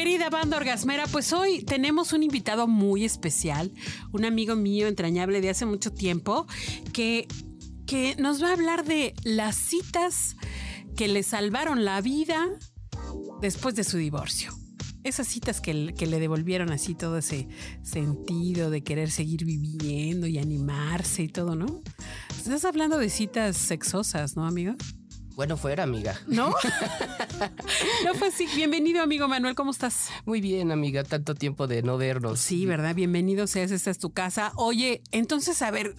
Querida banda orgasmera, pues hoy tenemos un invitado muy especial, un amigo mío entrañable de hace mucho tiempo, que, que nos va a hablar de las citas que le salvaron la vida después de su divorcio. Esas citas que, que le devolvieron así todo ese sentido de querer seguir viviendo y animarse y todo, ¿no? Estás hablando de citas sexosas, ¿no, amigo? Bueno, fuera, amiga. ¿No? no fue así. Bienvenido, amigo Manuel, ¿cómo estás? Muy bien, amiga. Tanto tiempo de no vernos. Sí, ¿verdad? Bienvenido seas, esta es tu casa. Oye, entonces, a ver,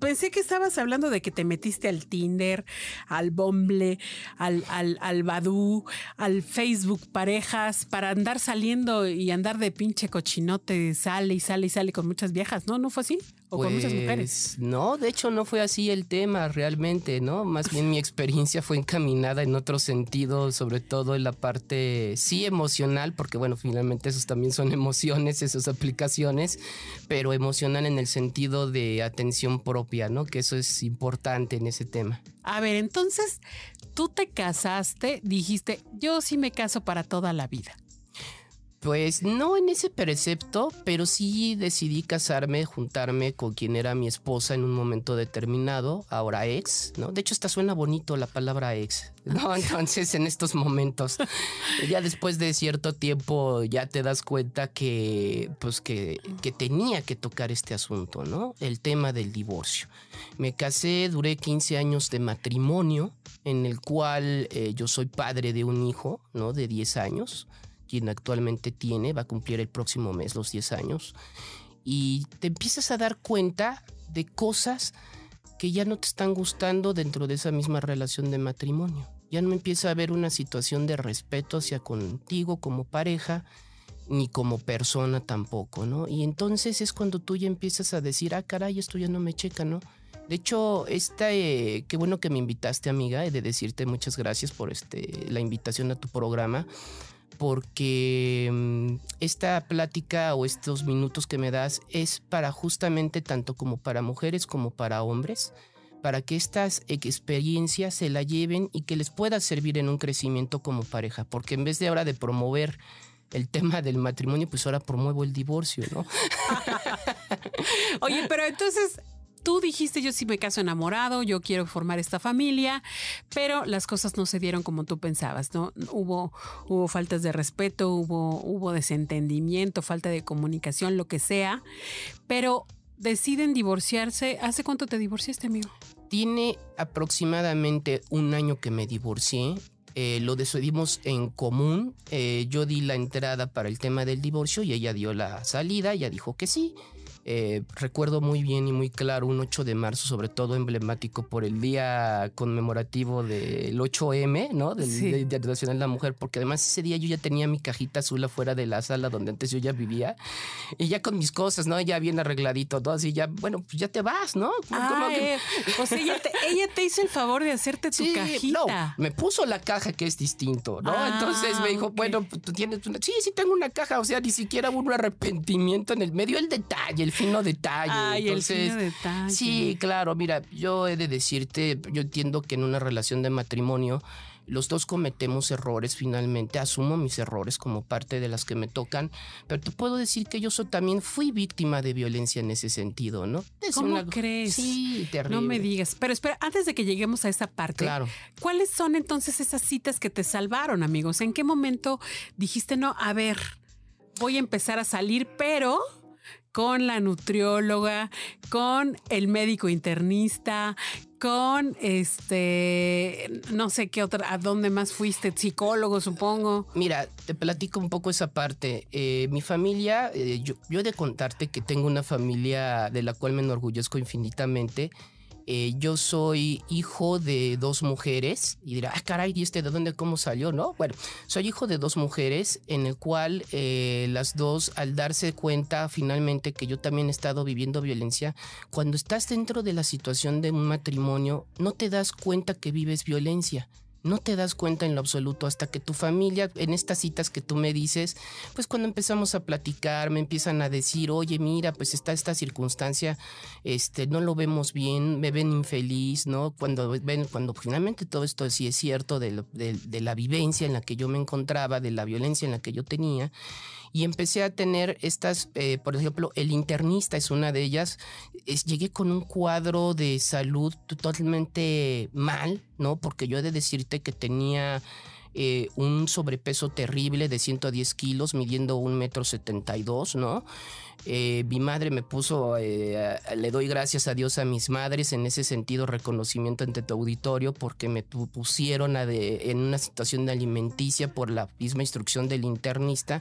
pensé que estabas hablando de que te metiste al Tinder, al Bumble, al, al, al Badoo, al Facebook Parejas, para andar saliendo y andar de pinche cochinote, sale y sale y sale con muchas viejas, ¿no? ¿No fue así? ¿O con muchas mujeres? Pues, No, de hecho no fue así el tema realmente, ¿no? Más bien mi experiencia fue encaminada en otro sentido, sobre todo en la parte, sí, emocional, porque bueno, finalmente esos también son emociones, esas aplicaciones, pero emocional en el sentido de atención propia, ¿no? Que eso es importante en ese tema. A ver, entonces, tú te casaste, dijiste, yo sí me caso para toda la vida. Pues no en ese precepto, pero sí decidí casarme, juntarme con quien era mi esposa en un momento determinado, ahora ex, ¿no? De hecho, esta suena bonito la palabra ex, ¿no? Entonces, en estos momentos, ya después de cierto tiempo, ya te das cuenta que, pues, que, que tenía que tocar este asunto, ¿no? El tema del divorcio. Me casé, duré 15 años de matrimonio, en el cual eh, yo soy padre de un hijo, ¿no? De 10 años quien actualmente tiene, va a cumplir el próximo mes los 10 años, y te empiezas a dar cuenta de cosas que ya no te están gustando dentro de esa misma relación de matrimonio. Ya no empieza a haber una situación de respeto hacia contigo como pareja, ni como persona tampoco, ¿no? Y entonces es cuando tú ya empiezas a decir, ah, caray, esto ya no me checa, ¿no? De hecho, esta, eh, qué bueno que me invitaste, amiga, he de decirte muchas gracias por este, la invitación a tu programa porque mm, esta plática o estos minutos que me das es para justamente tanto como para mujeres como para hombres, para que estas experiencias se la lleven y que les pueda servir en un crecimiento como pareja, porque en vez de ahora de promover el tema del matrimonio, pues ahora promuevo el divorcio, ¿no? Oye, pero entonces tú dijiste yo sí me caso enamorado, yo quiero formar esta familia, pero las cosas no se dieron como tú pensabas, ¿no? Hubo, hubo faltas de respeto, hubo, hubo desentendimiento, falta de comunicación, lo que sea, pero deciden divorciarse. ¿Hace cuánto te divorciaste, amigo? Tiene aproximadamente un año que me divorcié. Eh, lo decidimos en común. Eh, yo di la entrada para el tema del divorcio y ella dio la salida. Ella dijo que sí. Eh, recuerdo muy bien y muy claro un 8 de marzo, sobre todo emblemático por el día conmemorativo del 8M, ¿no? Del Sí. Día Internacional de la Mujer, porque además ese día yo ya tenía mi cajita azul afuera de la sala donde antes yo ya vivía y ya con mis cosas, ¿no? Ya bien arregladito, todo así, ya, bueno, pues ya te vas, ¿no? Ah, que- eh, o sea, ella te, ella te hizo el favor de hacerte tu Sí, cajita. no, me puso la caja que es distinto, ¿no? Ah, Entonces me dijo, ok. bueno, pues, tú tienes una. Sí, sí, tengo una caja, o sea, ni siquiera hubo un arrepentimiento en el medio, el detalle, el fino detalle. Ay, el Entonces, fino detalle. Sí, claro, mira, yo he de decirte, yo entiendo que en una relación de matrimonio los dos cometemos errores finalmente, asumo mis errores como parte de las que me tocan, pero te puedo decir que yo so- también fui víctima de violencia en ese sentido, ¿no? Es ¿Cómo una- crees? Sí, terrible. No me digas. Pero espera, antes de que lleguemos a esa parte, Claro. ¿cuáles son entonces esas citas que te salvaron, amigos? ¿En qué momento dijiste, no, a ver, voy a empezar a salir, pero con la nutrióloga, con el médico internista, con este, no sé qué otra, ¿a dónde más fuiste? Psicólogo, supongo. Mira, te platico un poco esa parte. Eh, mi familia, eh, yo, yo he de contarte que tengo una familia de la cual me enorgullezco infinitamente. Eh, yo soy hijo de dos mujeres y dirá, ah, caray, ¿y este de dónde, cómo salió? No, bueno, soy hijo de dos mujeres en el cual eh, las dos, al darse cuenta finalmente que yo también he estado viviendo violencia, cuando estás dentro de la situación de un matrimonio, no te das cuenta que vives violencia no te das cuenta en lo absoluto hasta que tu familia, en estas citas que tú me dices, pues cuando empezamos a platicar, me empiezan a decir, oye, mira, pues está esta circunstancia, este, no lo vemos bien, me ven infeliz, ¿no? Cuando ven, cuando finalmente todo esto sí es cierto de, de la vivencia en la que yo me encontraba, de la violencia en la que yo tenía, y empecé a tener estas, eh, por ejemplo, el internista es una de ellas. llegué con un cuadro de salud totalmente mal, ¿no? Porque yo he de decirte que tenía... Eh, un sobrepeso terrible de 110 kilos, midiendo un metro 72, ¿no? Eh, mi madre me puso, le doy gracias a Dios a mis madres en ese sentido, reconocimiento ante tu auditorio, porque me pusieron en una situación de alimenticia por la misma instrucción del internista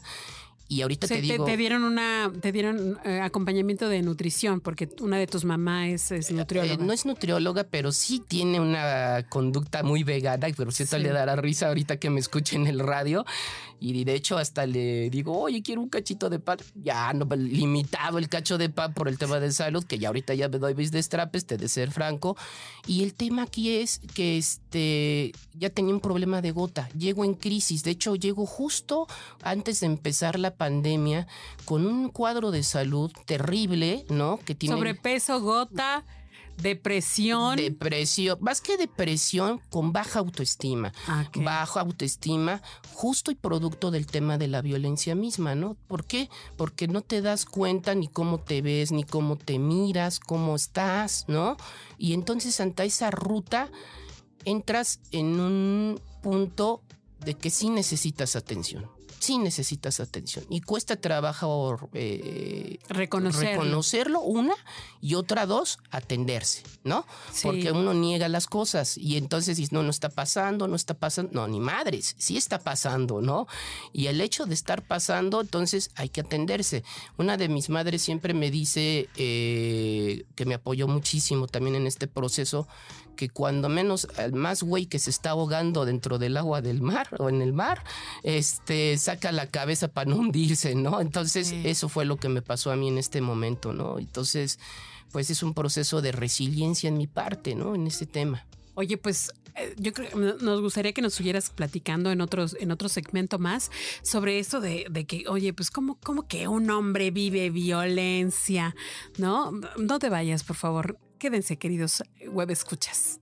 y ahorita te digo. Te, dieron una, te dieron eh, acompañamiento de nutrición, porque una de tus mamás es, eh, nutrióloga. no es nutrióloga, pero sí tiene una conducta muy vegana, y por cierto le dará risa ahorita que me escuche en el radio. Y de hecho, hasta le digo, oye, quiero un cachito de pan. Ya, no, limitado el cacho de pan por el tema de salud, que ya ahorita ya me doy bis de estrapes, te de ser franco. Y el tema aquí es que este, ya tenía un problema de gota. Llego en crisis. De hecho, llego justo antes de empezar la pandemia con un cuadro de salud terrible, ¿no? Que tiene. Sobrepeso, gota Depresión. Depresión, más que depresión, con baja autoestima. Ah, baja autoestima, justo y producto del tema de la violencia misma, ¿no? ¿Por qué? Porque no te das cuenta ni cómo te ves, ni cómo te miras, cómo estás, ¿no? Y entonces ante esa ruta entras en un punto de que sí necesitas atención sí necesitas atención y cuesta trabajo eh, reconocerlo. una, y otra dos, atenderse, ¿no? Porque uno niega las cosas y entonces dice, no, no está pasando, no está pasando, no, ni madres, sí está pasando, ¿no? Y el hecho de estar pasando, entonces hay que atenderse. Una de mis madres siempre me dice eh, que me apoyó muchísimo también en este proceso, que cuando menos el más güey que se está ahogando dentro del agua del mar o en el mar, este, saca la cabeza para no hundirse, ¿no? Entonces, eso fue lo que me pasó a mí en este momento, ¿no? Entonces, pues es un proceso de resiliencia en mi parte, ¿no? En este tema. Oye, pues eh, yo creo que nos gustaría que nos estuvieras platicando en otros, en otro segmento más sobre eso de, que, oye, pues cómo, cómo que un hombre vive violencia, ¿no? No te vayas, por favor. Quédense, queridos web escuchas.